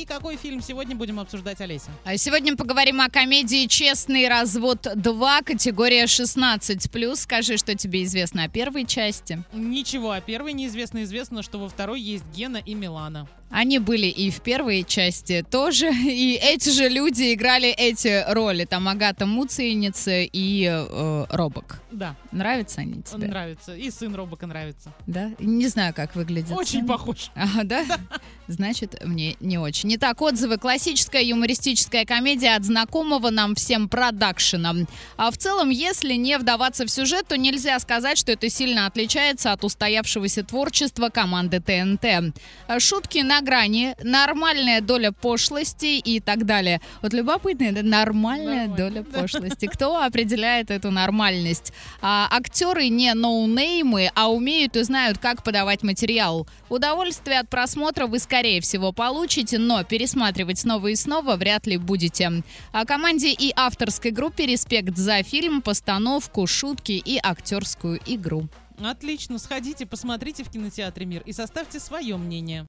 И какой фильм сегодня будем обсуждать, Олеся? А Сегодня поговорим о комедии «Честный развод 2», категория 16+. Скажи, что тебе известно о первой части. Ничего, о первой неизвестно. Известно, что во второй есть Гена и Милана. Они были и в первой части тоже, и эти же люди играли эти роли. Там Агата Муценица и э, Робок. Да, Нравятся они он тебе? нравится. И сын Робока нравится. Да? Не знаю, как выглядит. Очень сын. похож. А, да? Значит, мне не очень. Итак, отзывы. Классическая юмористическая комедия от знакомого нам всем продакшена. А в целом, если не вдаваться в сюжет, то нельзя сказать, что это сильно отличается от устоявшегося творчества команды ТНТ. Шутки на грани, нормальная доля пошлости и так далее. Вот любопытно, это нормальная Нормально, доля пошлости. Кто определяет эту нормальность? А, актеры не ноунеймы, а умеют и знают, как подавать материал. Удовольствие от просмотра вы, скорее всего, получите, но пересматривать снова и снова вряд ли будете. А команде и авторской группе респект за фильм, постановку, шутки и актерскую игру. Отлично, сходите, посмотрите в кинотеатре «Мир» и составьте свое мнение.